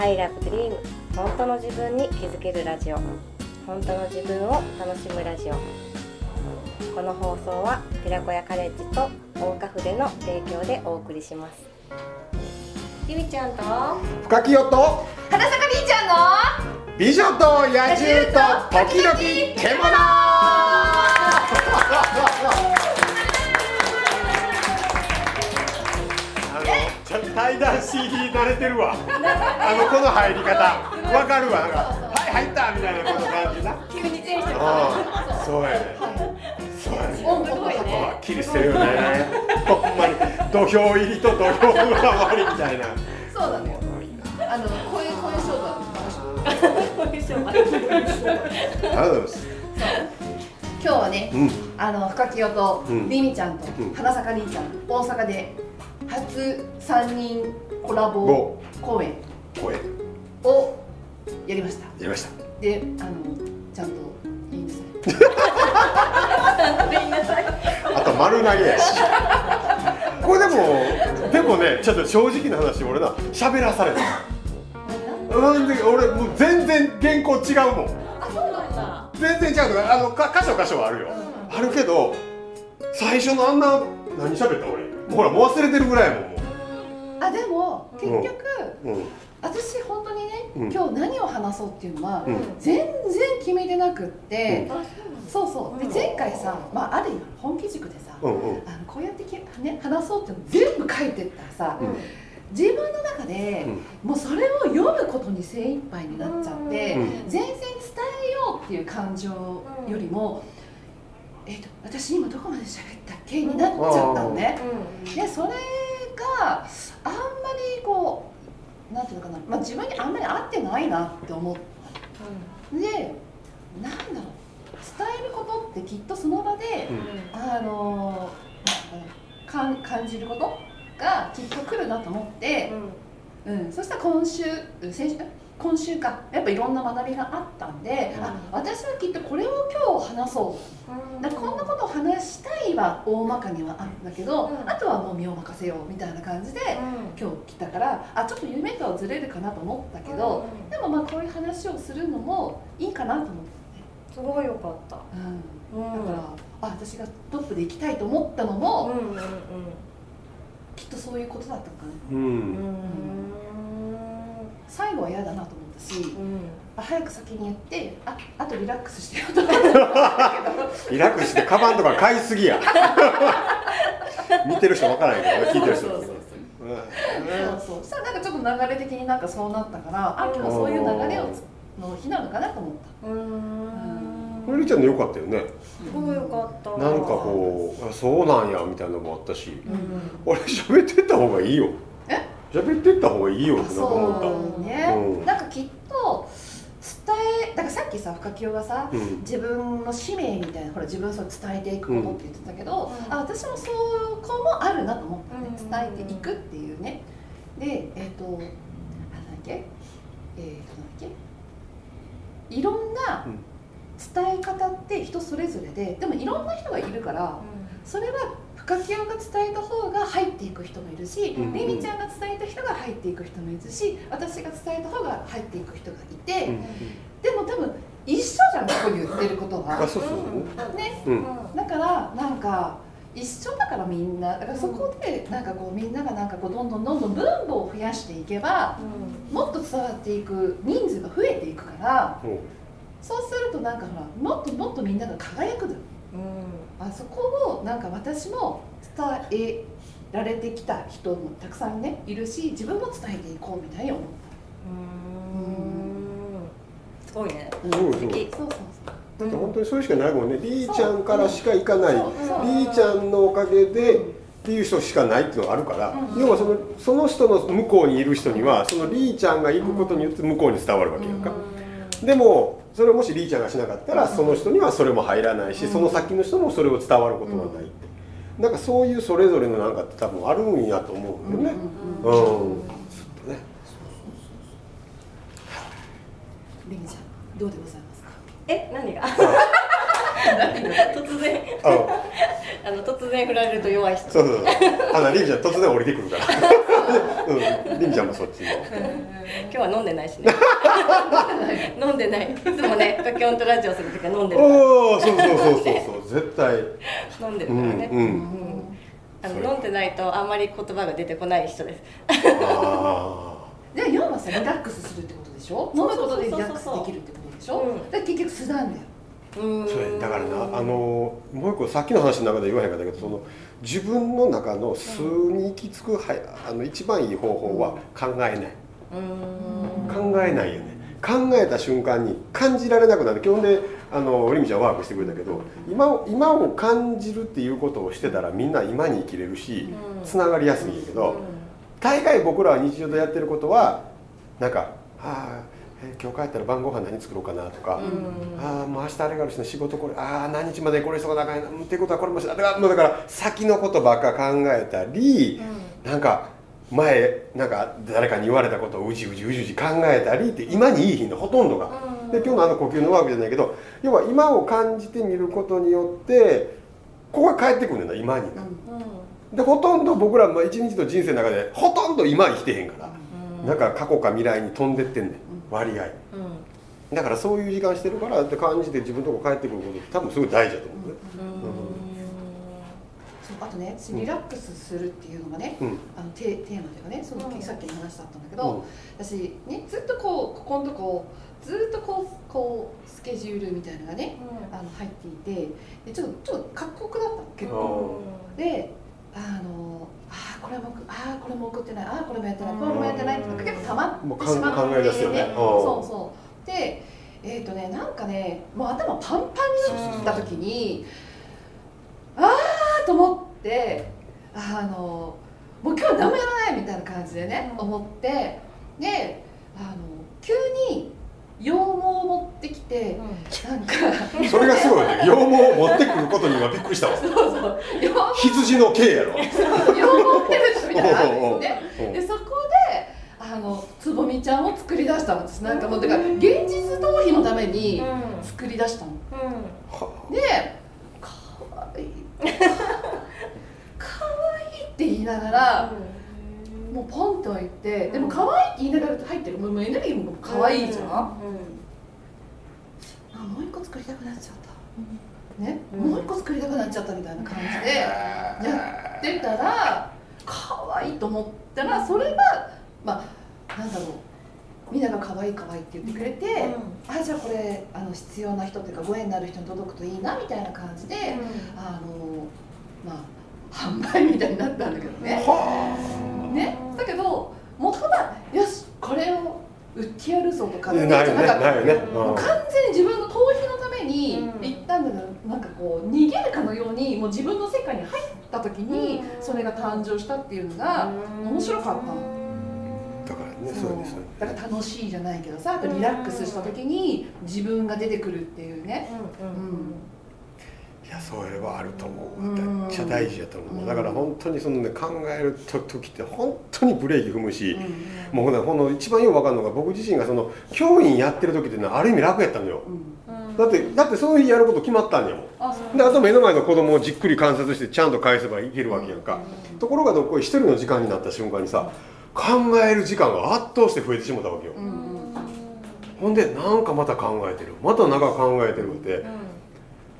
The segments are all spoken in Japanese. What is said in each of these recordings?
I love dream. 本当の自分に気づけるラジオ。本当の自分を楽しむラジオ。この放送は寺子屋カレッジと大岡筆の提供でお送りします。りみちゃんと深きよと花坂りんちゃんの美女と野獣と時々獣 対談 CD 慣れてるわ。あのこの入り方。わかるわ。なんかはい入ったみたいなこの感じな。急にテンションうんそうやね。そうやね。音楽がはっきりしてるよね。ほんまに。土俵入りと土俵裏回りみたいな。そうなのよあのこういうこういう勝負はこういう勝負ありがとうございます。今日はね、うん。あの深木よとうん。りみちゃんとうん。花坂りんちゃん大阪で初三人コラボお公演。をやりました。りました。であのちゃんと言いなさい。あと丸投げやし。これでもでもねちょっと正直な話俺な喋らされた。うんで俺もう全然原稿違うもん。あそうなんだ。全然違うのあのか箇所箇所はあるよ。あるけど最初のあんな何喋った？俺ほらもう忘れてるぐらいやもんもあでも結局、ううん。私本当にね、うん。今日何を話そうっていうのは、うん。全然決めてなくって、うそうそう。で前回さ、まあ、ある意味本気軸でさ、うんうん。あのこうやってき、ね、話そうっていうの全部書いてったらさ、うん。自分の中で、もうそれを読むことに精一杯になっちゃって、うん。全然伝えようっていう感情よりも、えっと私今どこまで喋ったっけ？になっちゃったのね。でそれがあんまりこうなんていうのかな、まあ、自分にあんまり合ってないなって思った。でなんだろう。伝えることってきっとその場で、あのかん感じることがきっと来るなと思って、うん、そしたら今週先週今週か。やっぱいろんな学びがあったんで、うん。あ私はきっとこれを今日話そうだこんなことを話したいは大まかにはあるんだけど、うん。あとはもう身を任せようみたいな感じで今日来たからあちょっと夢とはずれるかなと思ったけど、でもまあこういう話をするのもいいかなと思って、すごい良かった。うん、だからあ私がトップで行きたいと思ったのも、うんうんきっとそういうことだったのかな。ううんん最後は嫌だなと思ったしうん。あ早く先に言ってああとリラックスしてよと思ったリラックスしてカバンとか買いすぎや。見てる人わからないけど聞いてる人。うんそうそうそうそう。そしたらなんかちょっと流れ的になんかそうなったからあ今日はそういう流れをつの日なのかなと思った。うこれりちゃんの良かったよね。すごい良かった。なんかこうあそうなんやみたいなのもあったし。うん俺喋ってった方がいいよ。え喋ってった方がいいよそう。ね、うん。なんかきっと伝えだからさっきさ深清がさうん。自分の使命みたいなほら自分をそう伝えていくことって言ってたけど、うん。あ私もそこもあるなと思ったね、うん。伝えていくっていうね。でえっ、とあなんだっけ？えっ、となんだっけ？いろんなうん。伝え方って人それぞれででもいろんな人がいるからそれは深清が伝えた方が入っていく人もいるし、うんレミちゃんが伝えた人が入っていく人もいるし私が伝えた方が入っていく人がいて、うんでも多分一緒じゃんここに言ってることは。あそうそうね。うん。だからなんか一緒だからみんなだからそこでなんかこうみんながなんかこうどんどんどんどん分母を増やしていけばもっと伝わっていく人数が増えていくからう。んそうするとなんかほらもっともっとみんなが輝くのよあそこをなんか私も伝えられてきた人もたくさんねいるし自分も伝えていこうみたいに思っすごいね。すごいすごい。素敵たそうそう。だって本当にそれしかないもんね。りーちゃんからしか行かない。そう。そう。りーちゃんのおかげでっていう人しかないっていうのがあるから、うん。要はそのその人の向こうにいる人にはそのリーちゃんが行くことによって向こうに伝わるわけやんか、でもそれをもしリーちゃんがしなかったらその人にはそれも入らないし、その先の人もそれを伝わることはないって、なんかそういうそれぞれのなんかって多分あるんやと思うよね。うん、ずっとね。リミちゃんどうでございますか？え何が？突然ああの突然振られると弱い人。そうそうそう。あのリミちゃん突然降りてくるから。うん。リミちゃんもそっちの。今日は飲んでないしね。飲んでない。いつもねカキオンとラジオする時は飲んでるから。おおそうそうそうそうそう。絶対。飲んでるうんからね、うんうん。あの飲んでないとあんまり言葉が出てこない人です。あで要はさリラックスするってことでしょ？飲むことでリラックスできるってことでしょ、うんだから結局素なんだよ。うんあそうやだからなあのもう一個さっきの話の中で言わへんかったけどその自分の中の数に行き着くはあの一番いい方法は考えない。うん。考えないよね。考えた瞬間に感じられなくなる。基本であのリミちゃんワークしてくれたけど今を今を感じるっていうことをしてたらみんな今に生きれるしうん。つながりやすいんやけど大概僕らは日常でやってることはなんか「ああえ今日帰ったら晩ご飯何作ろうかな」とかうんああもう明日あれがあるしね仕事これああ何日までこれ急がなあかんやなうんっていうことはこれもしなだからもうだから先のことばっか考えたりなんか前なんか誰かに言われたことをうじうじうじうじ考えたりって今にいい日のほとんどがで今日のあの呼吸のワークじゃないけど要は今を感じてみることによってここが返ってくるんだよな今に。なでほとんど僕らも一日の人生の中でほとんど今生きてへんから。なん。か過去か未来に飛んでってんねん割合。だからそういう時間してるからって感じて自分のとこ帰ってくることって多分すごい大事だと思うね。そうあとね私リラックスするっていうのがね、うん。あのテテーマというかねその、うん。さっきの話だったんだけうん。ど、私ねずっとこうここのとこずっとこうこうスケジュールみたいなのがねあの入っていてでちょっとちょっと過酷だったの結構。であのあーこれもあーこれも送ってない。あーこれもやってない。これもやってない。って結構たまもうってしまって考え出すよねう。んそうそう。でえっ、とねなんかねもう頭パンパンになった時にああと思ってあのもう今日は何もやらないみたいな感じでね、うん。思ってであの急に羊毛を持ってきてなんか それがすごいね。羊毛を持ってくることにはびっくりしたわ。そうそう。羊の毛やろ。羊毛ってる人みたいなのあるんですよねう。んでそこであのつぼみちゃんを作り出したんです。なんかもうだから現実逃避のために作り出したの。は。で「かわいい」かわいいって言いながらもうポンと置いてでも可愛いって言いながら入ってる。もうもうエネルギーも可愛いじゃん、あもう一個作りたくなっちゃったね、うん。もう一個作りたくなっちゃったみたいな感じでやってたら可愛いと思ったらそれがまあなんだろうみんなが可愛い可愛いって言ってくれて、あじゃあこれあの必要な人っていうかご縁になる人に届くといいなみたいな感じで、あのまあ販売みたいになったんだけどね。はね。だけど元はよしこれを売ってやるぞとかじゃなかった。ね。うん。もう完全に自分のにうん。行ったんだけど、なんかこう逃げるかのようにもう自分の世界に入った時にうん。それが誕生したっていうのが面白かったの。だからねそそううですよだから楽しいじゃないけどさあとリラックスした時に自分が出てくるっていうね、いやそれはあると思ううん。めっちゃ大事やと思う。うん。だから本当にそのね考える時って本当にブレーキ踏むし、うんもうほなほんの一番よく分かるのが僕自身がその教員やってる時っていうのはある意味楽やったのよ。うん。だってだってそういうやること決まったんやもん。であと目の前の子供をじっくり観察してちゃんと返せばいけるわけやんか、ところがどっこい一人の時間になった瞬間にさ考える時間が圧倒して増えてしまったわけよ、うん。うんほんでなんかまた考えてる。またなんか考えてるって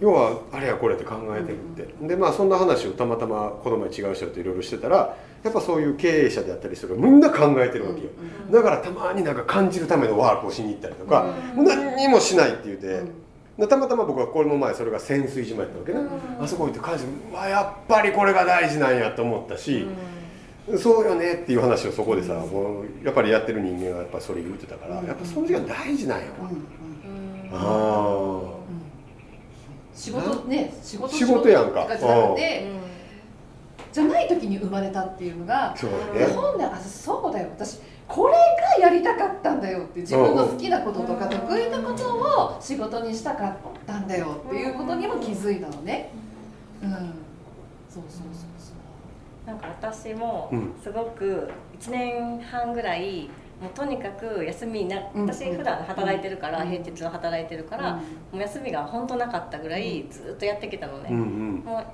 要はあれやこれって考えてるって、でまあそんな話をたまたまこの前違う人といろいろしてたらやっぱそういう経営者であったりするみんな考えてるわけよ、だからたまになんか感じるためのワークをしに行ったりとか、もう何にもしないって言って、でたまたま僕はこれの前それが潜水島やったわけね、あそこ行って感じわやっぱりこれが大事なんやと思ったし、そうよねっていう話をそこでさ、もうやっぱりやってる人間がやっぱそれ言ってたから、やっぱその時間大事なんやわ、ああ仕事ね仕事仕事やんか。とじゃなくてじゃない時に生まれたっていうのがそうね。本であそうだよ。私これがやりたかったんだよって自分の好きなこととか得意なことを仕事にしたかったんだよっていうことにも気づいたのね。うん。そうそうそうそう。なんか私もうん。すごく1年半ぐらいもうとにかく休みなうん私普段働いてるから、うん。平日は働いてるから、もう休みが本当なかったぐらいずっとやってきたのね、うんうん。もう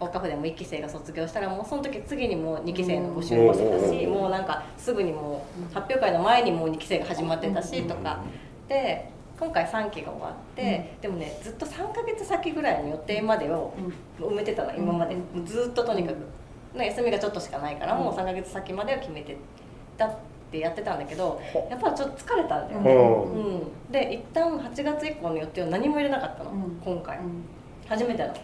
大カフでも1期生が卒業したらもうその時次にもう2期生の募集もしてたし、うん。もうなんかすぐにもう発表会の前にもう2期生が始まってたしとか、で今回3期が終わって、でもねずっと3ヶ月先ぐらいの予定までを埋めてたの今まで、うん。ずっととにかく、ね休みがちょっとしかないからもう3ヶ月先までを決めてたってやってたんだけどやっぱちょっと疲れたんだよね、ほう。ん、で一旦8月以降の予定を何も入れなかったの、うん。今回。うん。初めての。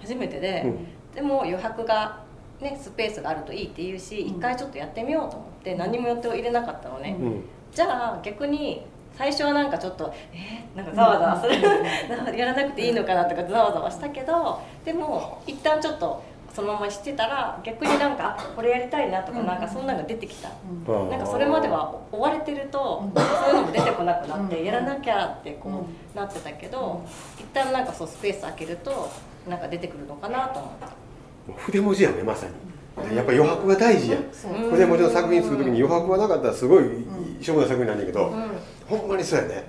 初めてで、うん。でも余白がねスペースがあるといいって言うしうん。一、回ちょっとやってみようと思って何も予定を入れなかったのね、うん。じゃあ逆に最初はなんかちょっとえー、なんかざわざわする、やらなくていいのかなとかざわざわしたけどでも一旦ちょっとそのまましてたら逆になんかあこれやりたいなとかうん。なんかそんなのが出てきた、うん。なんかそれまでは追われてるとうん。そういうのも出てこなくなってうん。やらなきゃってこうん。うなってたけど一旦なんかそうスペース空けるとなんか出てくるのかなと思って。もう筆文字やねまさに。やっぱ余白が大事や。そう。うん筆文字の作品作る時に余白がなかったらすごいん。しょうもない作品なんだけど、うほんまにそうやね、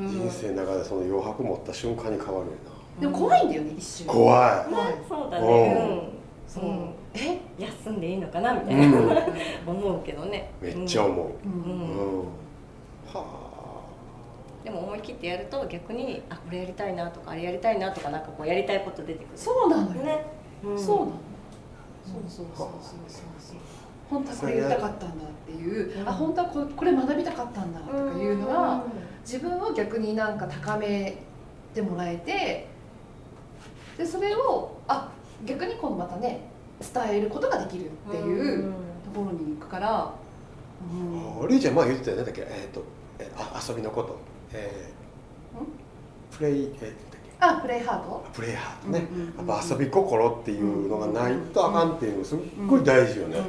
ん。人生の中でその余白持った瞬間に変わるよでも怖いんだよね一瞬。な怖い。ねそうだうん。ね、うんう。ん、え休んでいいのかな？みたいな、うん。思うけどね。めっちゃ思う、ううん。んうん。はでも思い切ってやると逆にあこれやりたいなとかあれやりたいなとかなんかこうやりたいこと出てくる。そうなのよ。ね、うん。そうなの。そうそうそうそう。そうそう本当はこれやりたかったんだっていう、うんあ本当はこれこれ学びたかったんだとかいうのが、自分を逆になんか高めてもらえてでそれをあ逆に今度またね伝えることができるっていうところに行くから、うん。ありーちゃん前言ってたよなんだっけ？えっ、とえあ遊びのこと。えー、プレイえー、なんだっけ？あプレイハート？プレイハートね、うんうんうんやっぱ遊び心っていうのがないとあかんっていうのすっごい大事よね、うん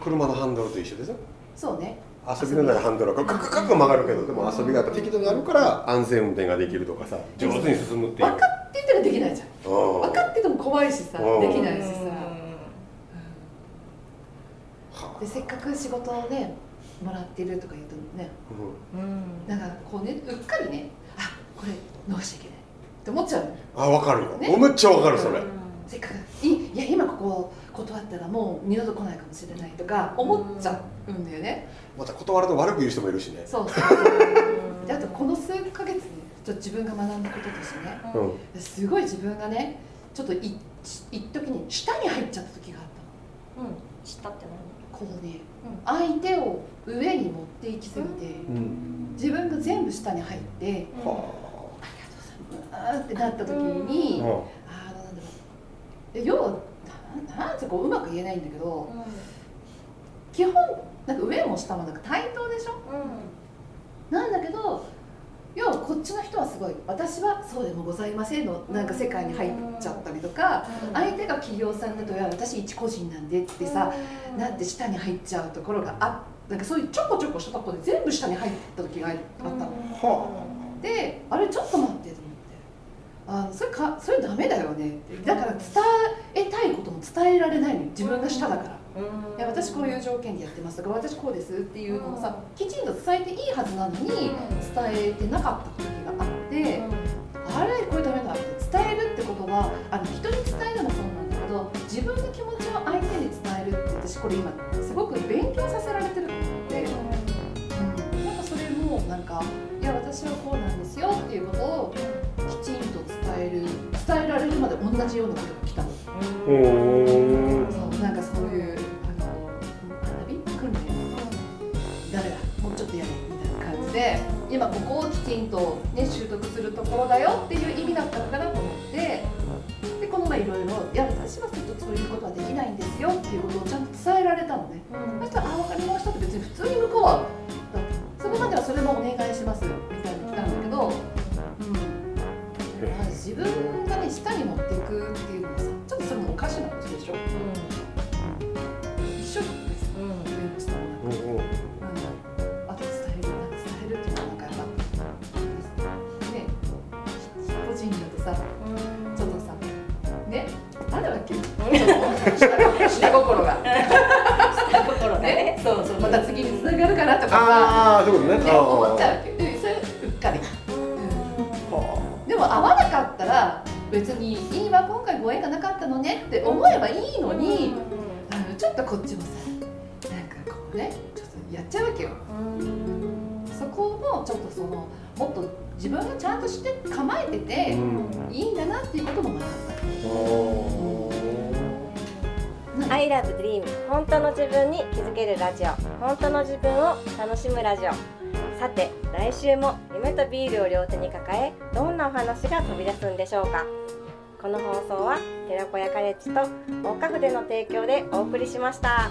車のハンドルと一緒ですよそうね。遊びのないハンドルがカクカク曲がるけどでも遊びがやっぱ適度にあるから安全運転ができるとかさ上手に進むっていう。分かっててもできないじゃん。うん。分か怖いしさうん。できないしさ。はでせっかく仕事をねもらってるとか言うとね。うん。うんなんかこうねうっかりねあこれ逃しちゃいけないって思っちゃうあ分かるよ、ね。めっちゃ分かるそれ、せっかくいいや今ここ断ったらもう二度と来ないかもしれないとか思っちゃうんだよね、また断ると悪く言う人もいるしね。そうそう であとこの数ヶ月ねちょっと自分が学んだこととしてね。うん。すごい自分がねちょっとい一時に下に入っちゃった時があったの。うん。したってこうね、相手を上に持っていきすぎて、うん。自分が全部下に入って、何はあ。りがとうございますってなった時に、あ、あのなんだろう。で要はななんてこううまく言えないんだけど基本なんか上も下もなんか対等でしょ？なんだけどこっちの人はすごい私はそうでもございませんのなんか世界に入っちゃったりとか相手が企業さんだといや私一個人なんでってさなって下に入っちゃうところがあなんかそういうちょこちょこしたところで全部下に入った時があったの。はであれちょっと待ってと思って。あのそれかそれダメだよねって。だから伝えたいことも伝えられないのよ。自分が下だから。いや私こういう条件でやってますとか私こうですっていうのをさきちんと伝えていいはずなのに伝えてなかった時があってあれ？これダメだって伝えるってことはあの人に伝えるのもそうなんだけど自分の気持ちを相手に伝えるって私これ今すごく勉強させられてると思って、うん、なんかそれもなんかいや私はこうなんですよっていうことをきちんと伝える伝えられるまで同じようなことが来たの。たいな感じで今ここをきちんと、ね、習得するところだよっていう意味だったのかなと思ってでこの前いろいろ「いや私はちょっとそういうことはできないんですよ」っていうことをちゃんと伝えられたのね。そしたら「あ分かりました」って別に普通に向こうはそれまではそれもお願いしますみたいに来たんだけど、うん、まあ自分がね下に持って下心が。下心がね。ねそうそうまた次につながるかなとか。さああそういうことね。思っちゃうわけでそれうっかり。はでも会わなかったら別にいいわ今回ご縁がなかったのねって思えばいいのに、あのちょっとこっちもさなんかこうねちょっとやっちゃうわけよ。そこもちょっとそのもっと自分がちゃんとして構えてあてうん。いいんだなっていうことも学んだ I love dream 本当の自分に気づけるラジオ。本当の自分を楽しむラジオ。さて来週も夢とビールを両手に抱えどんなお話が飛び出すんでしょうか。この放送は寺子屋カレッジと大花筆の提供でお送りしました。